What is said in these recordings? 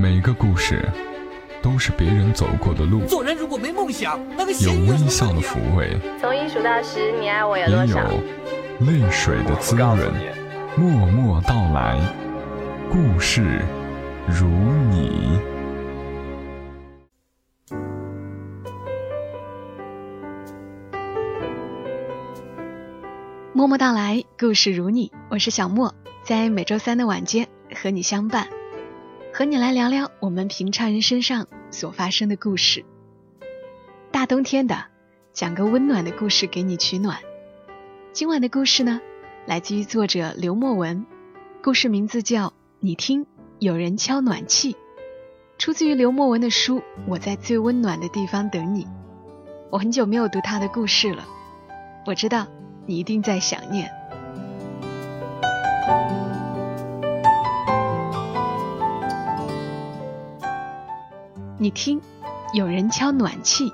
每个故事都是别人走过的路，做人如果没梦想，那个有微笑的抚慰，从一数到十，你爱我有也有？泪水的滋润。默默到来，故事如你。默默到来，故事如你，我是小莫，在每周三的晚间和你相伴，和你来聊聊我们平常人身上所发生的故事。大冬天的，讲个温暖的故事给你取暖。今晚的故事呢，来自于作者刘墨文，故事名字叫《你听，有人敲暖气》，出自于刘墨文的书《我在最温暖的地方等你》。我很久没有读他的故事了，我知道。你一定在想念。你听，有人敲暖气。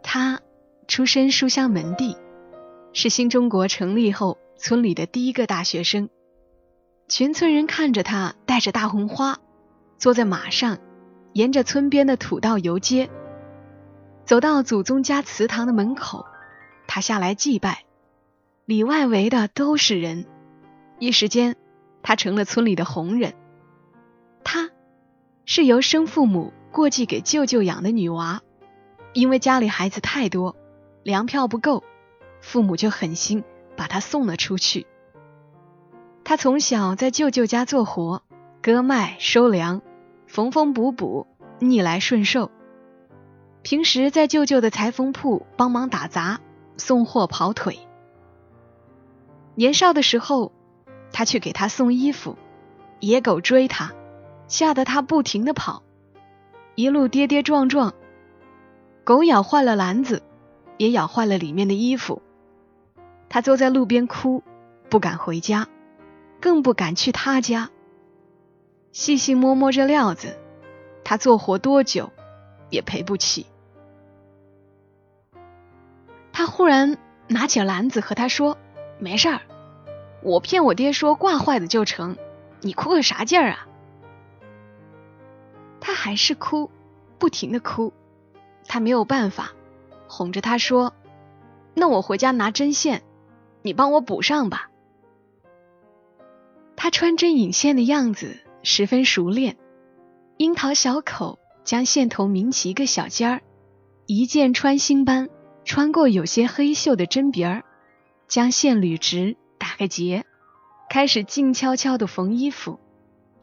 他出身书香门第，是新中国成立后村里的第一个大学生。全村人看着他带着大红花，坐在马上，沿着村边的土道游街。走到祖宗家祠堂的门口，他下来祭拜，里外围的都是人，一时间，他成了村里的红人。他，是由生父母过继给舅舅养的女娃，因为家里孩子太多，粮票不够，父母就狠心把他送了出去。他从小在舅舅家做活，割麦、收粮，缝缝补补，逆来顺受。平时在舅舅的裁缝铺帮忙打杂、送货、跑腿。年少的时候，他去给他送衣服，野狗追他，吓得他不停的跑，一路跌跌撞撞。狗咬坏了篮子，也咬坏了里面的衣服。他坐在路边哭，不敢回家，更不敢去他家。细细摸摸这料子，他做活多久，也赔不起。他忽然拿起篮子和他说：“没事儿，我骗我爹说挂坏的就成，你哭个啥劲儿啊？”他还是哭，不停的哭。他没有办法，哄着他说：“那我回家拿针线，你帮我补上吧。”他穿针引线的样子十分熟练，樱桃小口将线头抿起一个小尖儿，一箭穿心般。穿过有些黑锈的针鼻儿，将线捋直，个结，开始静悄悄地缝衣服，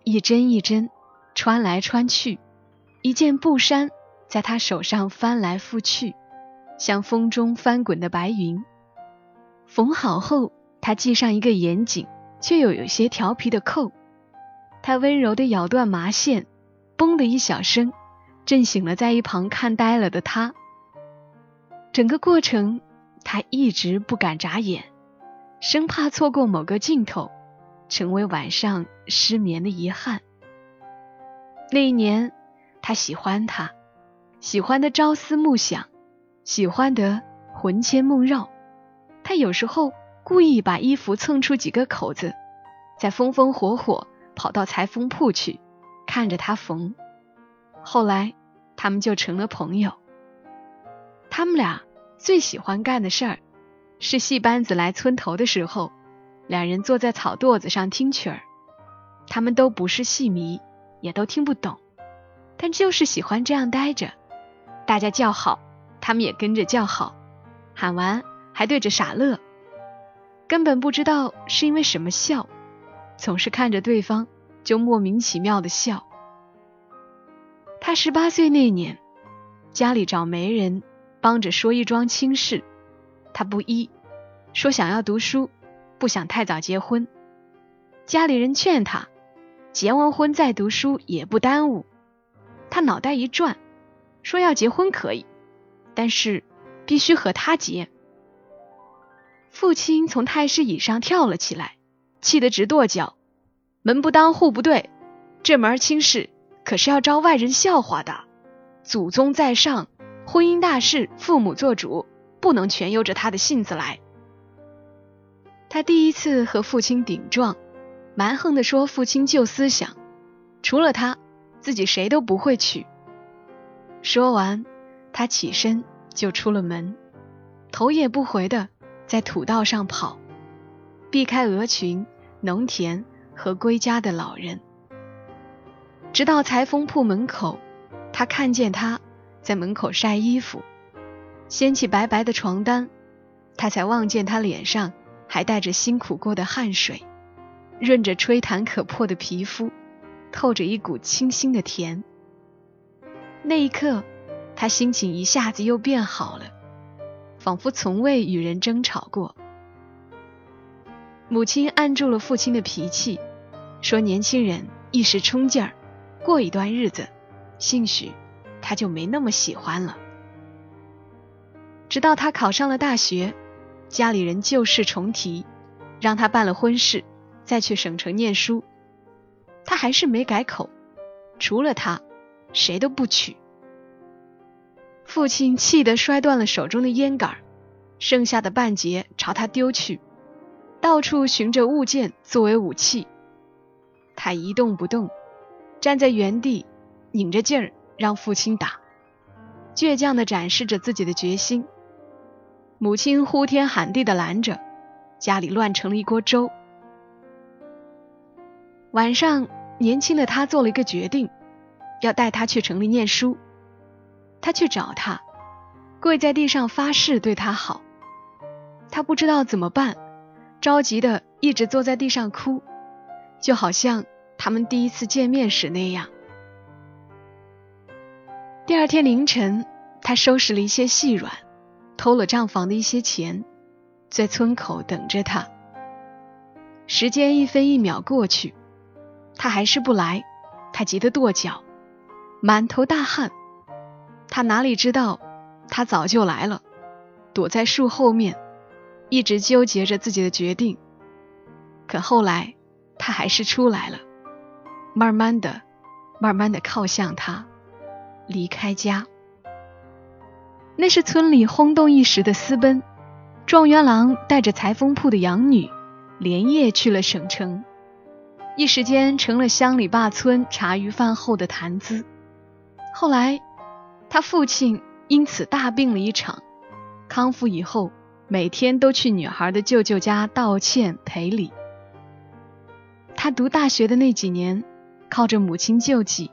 一针一针穿来穿去，一件布衫在他手上翻来覆去，像风中翻滚的白云。缝好后，他系上一个严谨却又有些调皮的扣，他温柔地咬断麻线，嘣的一小声，震醒了在一旁看呆了的他。整个过程，他一直不敢眨眼，生怕错过某个镜头，成为晚上失眠的遗憾。那一年，他喜欢他，喜欢的朝思暮想，喜欢得魂牵梦绕。他有时候故意把衣服蹭出几个口子，再风风火火跑到裁缝铺去，看着他缝。后来，他们就成了朋友。他们俩最喜欢干的事儿，是戏班子来村头的时候，两人坐在草垛子上听曲儿。他们都不是戏迷，也都听不懂，但就是喜欢这样待着。大家叫好，他们也跟着叫好，喊完还对着傻乐，根本不知道是因为什么笑，总是看着对方就莫名其妙的笑。他十八岁那年，家里找媒人。帮着说一桩亲事，他不依，说想要读书，不想太早结婚。家里人劝他，结完婚再读书也不耽误。他脑袋一转，说要结婚可以，但是必须和他结。父亲从太师椅上跳了起来，气得直跺脚：“门不当户不对，这门亲事可是要招外人笑话的。祖宗在上。”婚姻大事，父母做主，不能全由着他的性子来。他第一次和父亲顶撞，蛮横地说父亲旧思想，除了他，自己谁都不会娶。说完，他起身就出了门，头也不回的在土道上跑，避开鹅群、农田和归家的老人。直到裁缝铺门口，他看见他在门口晒衣服，掀起白白的床单，他才望见他脸上还带着辛苦过的汗水，润着吹弹可破的皮肤，透着一股清新的甜。那一刻，他心情一下子又变好了，仿佛从未与人争吵过。母亲按住了父亲的脾气，说：“年轻人一时冲劲儿，过一段日子，兴许他就没那么喜欢了。”直到他考上了大学，家里人旧事重提，让他办了婚事，再去省城念书，他还是没改口，除了他。谁都不娶。父亲气得摔断了手中的烟杆，剩下的半截朝他丢去，到处寻着物件作为武器。他一动不动，站在原地，拧着劲儿让父亲打，倔强地展示着自己的决心。母亲呼天喊地的拦着，家里乱成了一锅粥。晚上，年轻的他做了一个决定。要带他去城里念书，他去找他，跪在地上发誓对他好。他不知道怎么办，着急的一直坐在地上哭，就好像他们第一次见面时那样。第二天凌晨，他收拾了一些细软，偷了账房的一些钱，在村口等着他。时间一分一秒过去，他还是不来，他急得跺脚。满头大汗，他哪里知道，他早就来了，躲在树后面，一直纠结着自己的决定。可后来，他还是出来了，慢慢的，慢慢的靠向他，离开家。那是村里轰动一时的私奔，状元郎带着裁缝铺的养女，连夜去了省城，一时间成了乡里坝村茶余饭后的谈资。后来，他父亲因此大病了一场，康复以后，每天都去女孩的舅舅家道歉赔礼。他读大学的那几年，靠着母亲救济，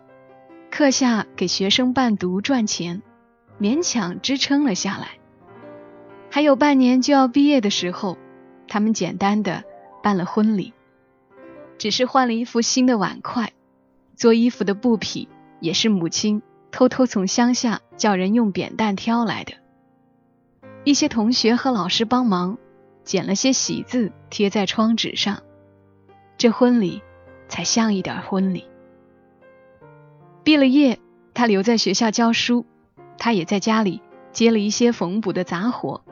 课下给学生伴读赚钱，勉强支撑了下来。还有半年就要毕业的时候，他们简单的办了婚礼，只是换了一副新的碗筷，做衣服的布匹也是母亲。偷偷从乡下叫人用扁担挑来的，一些同学和老师帮忙剪了些喜字贴在窗纸上，这婚礼才像一点婚礼。毕了业，他留在学校教书，他也在家里接了一些缝补的杂活，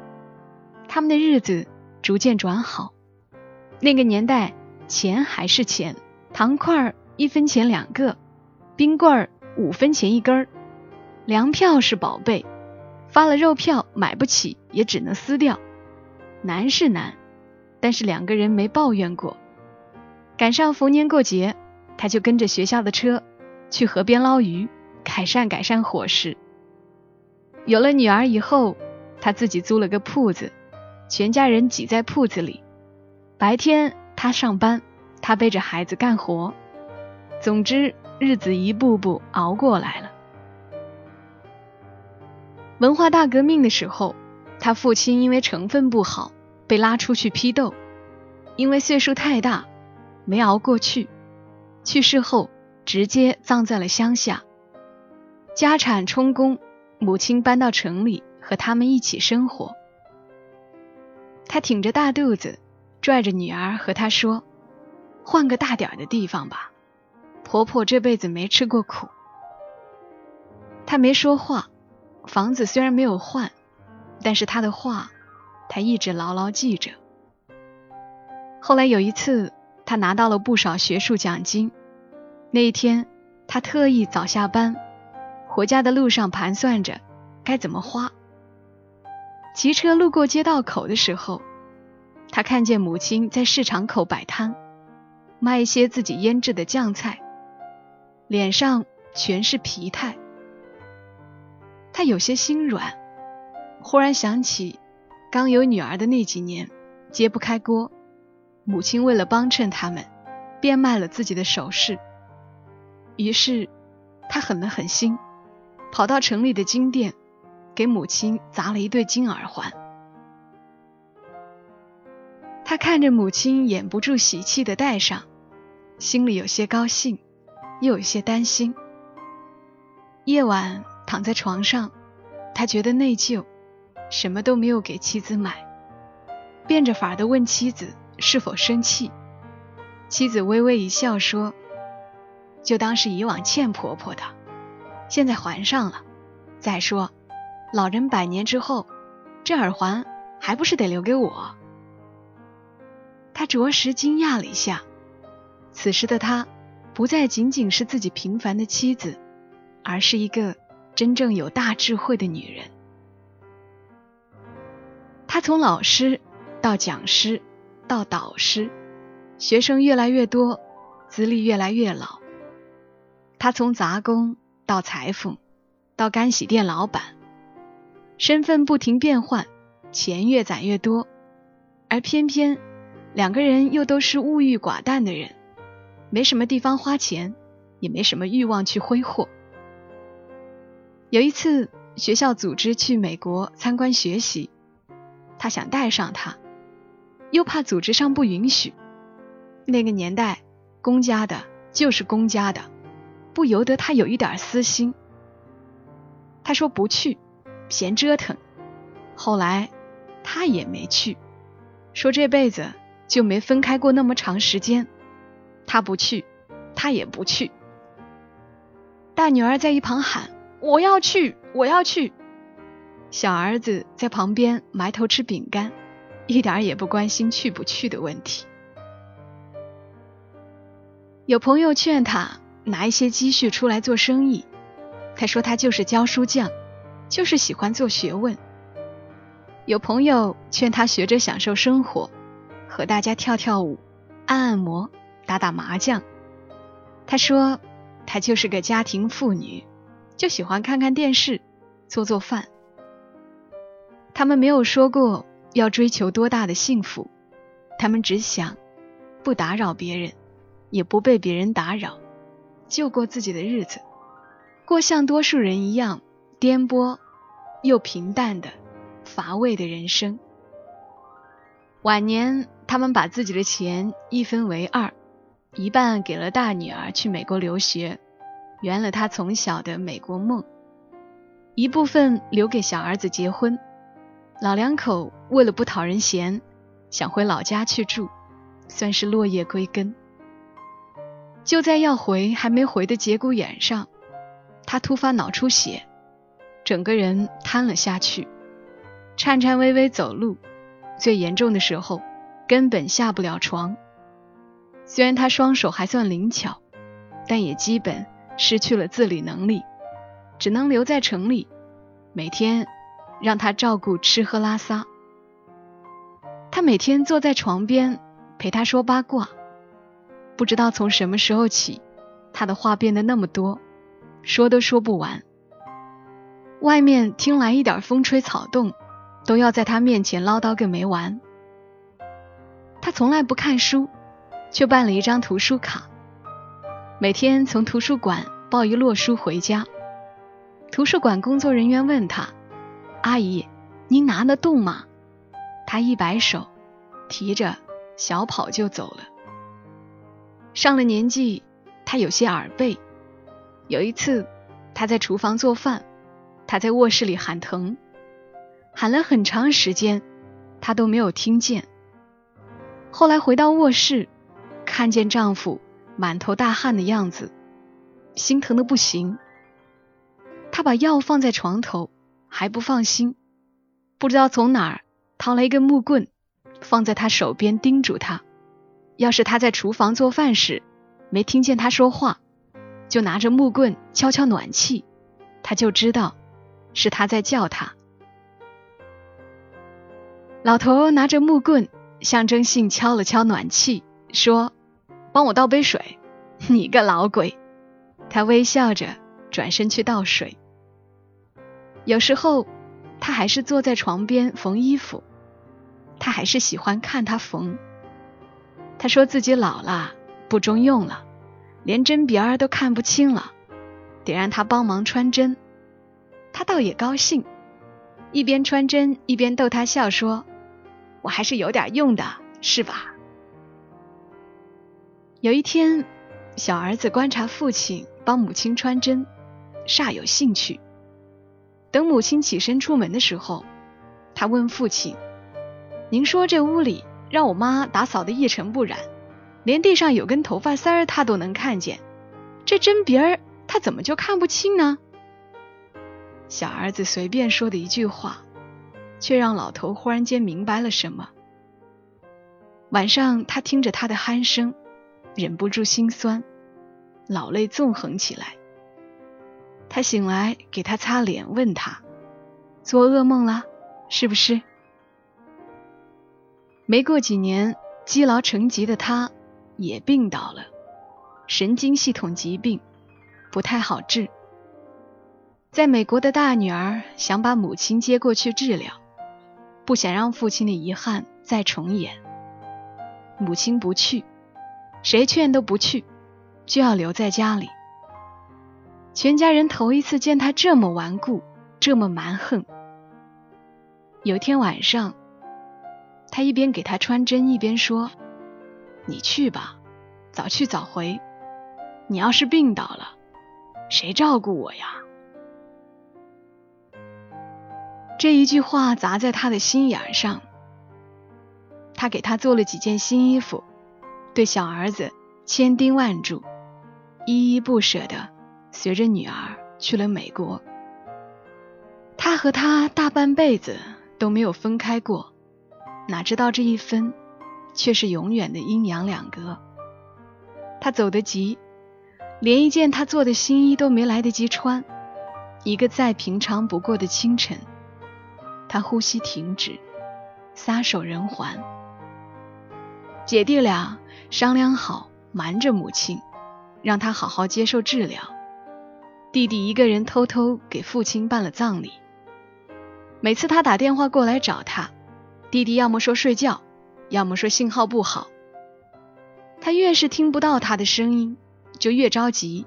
他们的日子逐渐转好。那个年代，钱还是钱，糖块儿一分钱两个，冰棍儿。五分钱一根儿，粮票是宝贝，发了肉票买不起也只能撕掉。难是难，但是两个人没抱怨过。赶上逢年过节，他就跟着学校的车去河边捞鱼，改善改善伙食。有了女儿以后，他自己租了个铺子，全家人挤在铺子里，白天他上班，他背着孩子干活。总之。日子一步步熬过来了。文化大革命的时候，他父亲因为成分不好被拉出去批斗，因为岁数太大没熬过去，去世后直接葬在了乡下。家产充公，母亲搬到城里和他们一起生活。他挺着大肚子，拽着女儿和她说：“换个大点的地方吧。”婆婆这辈子没吃过苦，她没说话。房子虽然没有换，但是她的话，她一直牢牢记着。后来有一次，她拿到了不少学术奖金。那一天，她特意早下班，回家的路上盘算着该怎么花。骑车路过街道口的时候，他看见母亲在市场口摆摊，卖一些自己腌制的酱菜，脸上全是疲态。他有些心软，忽然想起刚有女儿的那几年，揭不开锅，母亲为了帮衬他们，变卖了自己的首饰。于是，他狠了狠心，跑到城里的金店，给母亲砸了一对金耳环。他看着母亲掩不住喜气的戴上，心里有些高兴，又有些担心。夜晚躺在床上，他觉得内疚，什么都没有给妻子买，变着法的问妻子是否生气。妻子微微一笑说：“就当是以往欠婆婆的，现在还上了。再说，老人百年之后，这耳环还不是得留给我。”他着实惊讶了一下，此时的他不再仅仅是自己平凡的妻子，而是一个真正有大智慧的女人。他从老师到讲师到导师，学生越来越多，资历越来越老。他从杂工到裁缝，到干洗店老板，身份不停变换，钱越攒越多，而偏偏。两个人又都是物欲寡淡的人，没什么地方花钱，也没什么欲望去挥霍。有一次，学校组织去美国参观学习，他想带上他，又怕组织上不允许。那个年代，公家的就是公家的，不由得他有一点私心。他说不去，嫌折腾。后来他也没去，说这辈子。就没分开过那么长时间，他不去，他也不去。大女儿在一旁喊：“我要去，我要去。”小儿子在旁边埋头吃饼干，一点也不关心去不去的问题。有朋友劝他拿一些积蓄出来做生意，他说他就是教书匠，就是喜欢做学问。有朋友劝他学着享受生活。和大家跳跳舞、按按摩、打打麻将。他说，他就是个家庭妇女，就喜欢看看电视、做做饭。他们没有说过要追求多大的幸福，他们只想不打扰别人，也不被别人打扰，就过自己的日子，过像多数人一样颠簸又平淡的乏味的人生。晚年。他们把自己的钱一分为二，一半给了大女儿去美国留学，圆了她从小的美国梦；一部分留给小儿子结婚。老两口为了不讨人嫌，想回老家去住，算是落叶归根。就在要回还没回的节骨眼上，他突发脑出血，整个人瘫了下去，颤颤巍巍走路，最严重的时候。根本下不了床。虽然他双手还算灵巧，但也基本失去了自理能力，只能留在城里，每天让他照顾吃喝拉撒。他每天坐在床边陪他说八卦。不知道从什么时候起，他的话变得那么多，说都说不完。外面听来一点风吹草动，都要在他面前唠叨个没完。他从来不看书，却办了一张图书卡，每天从图书馆抱一摞书回家。图书馆工作人员问他：“阿姨，您拿得动吗？”他一摆手，提着小跑就走了。上了年纪，他有些耳背。有一次，他在厨房做饭，他在卧室里喊疼，喊了很长时间，他都没有听见。后来回到卧室，看见丈夫满头大汗的样子，心疼的不行。她把药放在床头，还不放心，不知道从哪儿掏来一根木棍，放在他手边，叮嘱他：要是他在厨房做饭时没听见他说话，就拿着木棍敲敲暖气，他就知道是他在叫他。老头拿着木棍。象征性敲了敲暖气，说：“帮我倒杯水。你个老鬼！他微笑着转身去倒水。有时候，他还是坐在床边缝衣服，他还是喜欢看他缝。他说自己老了，不中用了，连针鼻儿都看不清了，得让他帮忙穿针。他倒也高兴，一边穿针一边逗他笑说：“我还是有点用的，是吧？”有一天，小儿子观察父亲帮母亲穿针，煞有兴趣。等母亲起身出门的时候，他问父亲：“您说这屋里让我妈打扫的一尘不染，连地上有根头发丝儿她都能看见，这针鼻儿她怎么就看不清呢？”小儿子随便说的一句话，却让老头忽然间明白了什么。晚上，他听着他的鼾声，忍不住心酸，老泪纵横起来。他醒来，给他擦脸，问他：“做噩梦了，是不是？”没过几年，积劳成疾的他也病倒了，神经系统疾病，不太好治。在美国的大女儿想把母亲接过去治疗，不想让父亲的遗憾再重演。母亲不去，谁劝都不去，就要留在家里。全家人头一次见他这么顽固，这么蛮横。有天晚上，他一边给他穿针，一边说：“你去吧，早去早回。你要是病倒了，谁照顾我呀？”这一句话砸在他的心眼上，他给他做了几件新衣服，对小儿子千叮万嘱，依依不舍的随着女儿去了美国。他和他大半辈子都没有分开过，哪知道这一分，却是永远的阴阳两隔。他走得急，连一件他做的新衣都没来得及穿。一个再平常不过的清晨。他呼吸停止，撒手人寰。姐弟俩商量好，瞒着母亲，让他好好接受治疗。弟弟一个人偷偷给父亲办了葬礼。每次他打电话过来找他，弟弟要么说睡觉，要么说信号不好。他越是听不到他的声音，就越着急。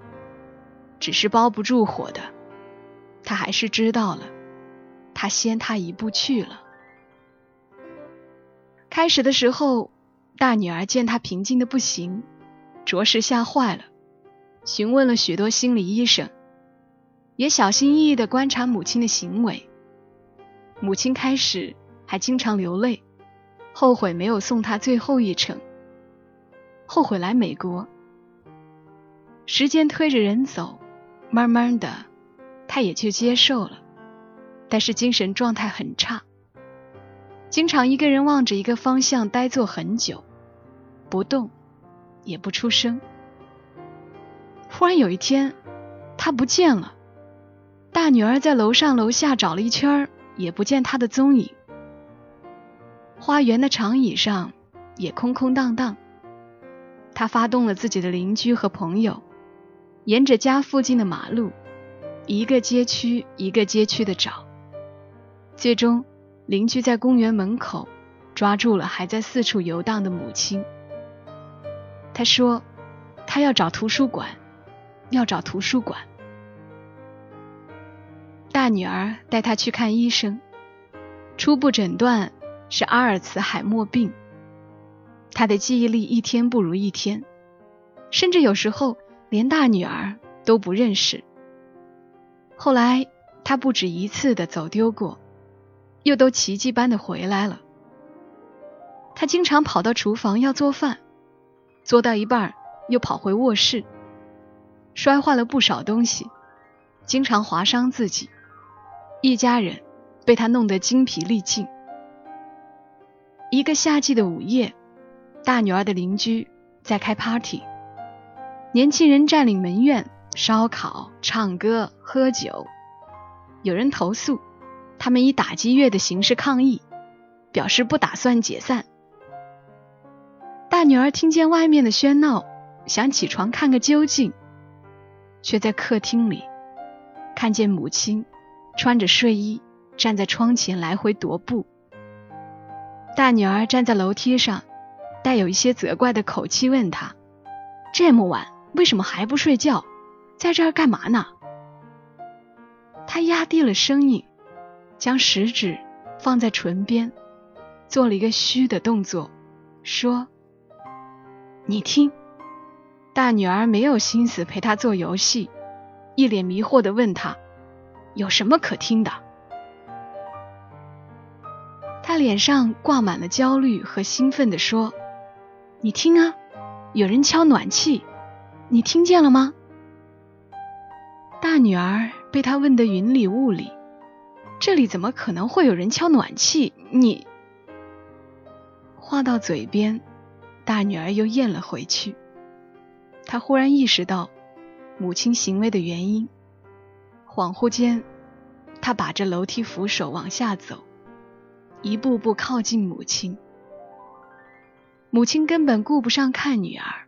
只是包不住火的，他还是知道了。他先他一步去了。开始的时候，大女儿见他平静的不行，着实吓坏了，询问了许多心理医生，也小心翼翼的观察母亲的行为。母亲开始还经常流泪，后悔没有送他最后一程，后悔来美国。时间推着人走，慢慢的，他也就接受了。但是精神状态很差，经常一个人望着一个方向呆坐很久，不动，也不出声。忽然有一天，他不见了。大女儿在楼上楼下找了一圈，也不见他的踪影。花园的长椅上也空空荡荡。他发动了自己的邻居和朋友，沿着家附近的马路，一个街区一个街区的找。最终，邻居在公园门口抓住了还在四处游荡的母亲。他说：“他要找图书馆，要找图书馆。”大女儿带他去看医生，初步诊断是阿尔茨海默病。他的记忆力一天不如一天，甚至有时候连大女儿都不认识。后来，他不止一次的走丢过。又都奇迹般的回来了。他经常跑到厨房要做饭，做到一半又跑回卧室，摔坏了不少东西，经常划伤自己。一家人被他弄得精疲力尽。一个夏季的午夜，大女儿的邻居在开 party，年轻人占领门院，烧烤、唱歌、喝酒，有人投诉。他们以打击乐的形式抗议，表示不打算解散。大女儿听见外面的喧闹，想起床看个究竟，却在客厅里看见母亲穿着睡衣站在窗前来回踱步。大女儿站在楼梯上，带有一些责怪的口气问他：“这么晚为什么还不睡觉？在这儿干嘛呢？”他压低了声音，将食指放在唇边，做了一个嘘的动作，说：“你听。”大女儿没有心思陪他做游戏，一脸迷惑的问他：“有什么可听的？”他脸上挂满了焦虑和兴奋的说：“你听啊，有人敲暖气，你听见了吗？”大女儿被他问得云里雾里，这里怎么可能会有人敲暖气？你话到嘴边，大女儿又咽了回去。他忽然意识到母亲行为的原因，恍惚间，他把着楼梯扶手往下走，一步步靠近母亲。母亲根本顾不上看女儿，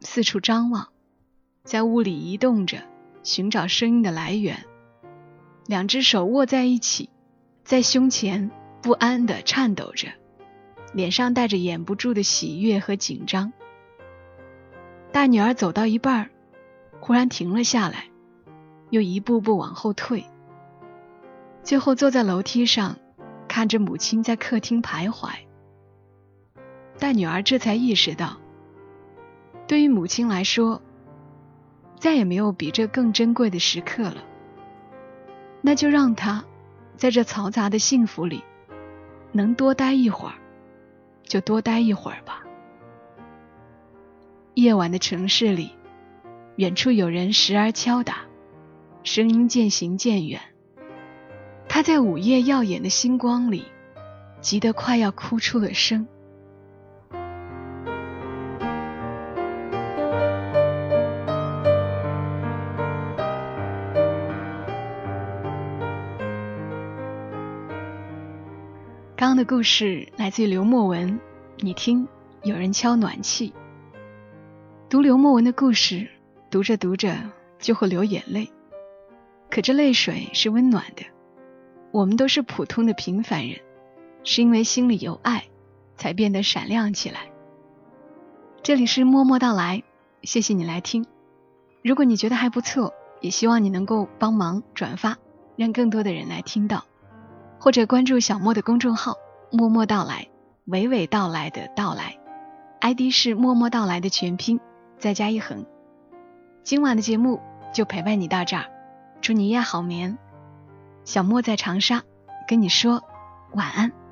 四处张望，在屋里移动着，寻找声音的来源。两只手握在一起，在胸前不安地颤抖着，脸上带着掩不住的喜悦和紧张。大女儿走到一半，忽然停了下来，又一步步往后退，最后坐在楼梯上，看着母亲在客厅徘徊。大女儿这才意识到，对于母亲来说，再也没有比这更珍贵的时刻了。那就让她在这嘈杂的幸福里，能多待一会儿，就多待一会儿吧。夜晚的城市里，远处有人时而敲打，声音渐行渐远。他在午夜耀眼的星光里，急得快要哭出了声。刚刚的故事来自于刘墨文，你听，有人敲暖气。读刘墨文的故事，读着读着就会流眼泪，可这泪水是温暖的。我们都是普通的平凡人，是因为心里有爱，才变得闪亮起来。这里是默默到来，谢谢你来听。如果你觉得还不错，也希望你能够帮忙转发，让更多的人来听到，或者关注小莫的公众号“默默到来”，娓娓道来的到来，ID 是默默到来的全拼。再加一横，今晚的节目就陪伴你到这儿，祝你夜好眠。小莫在长沙跟你说晚安。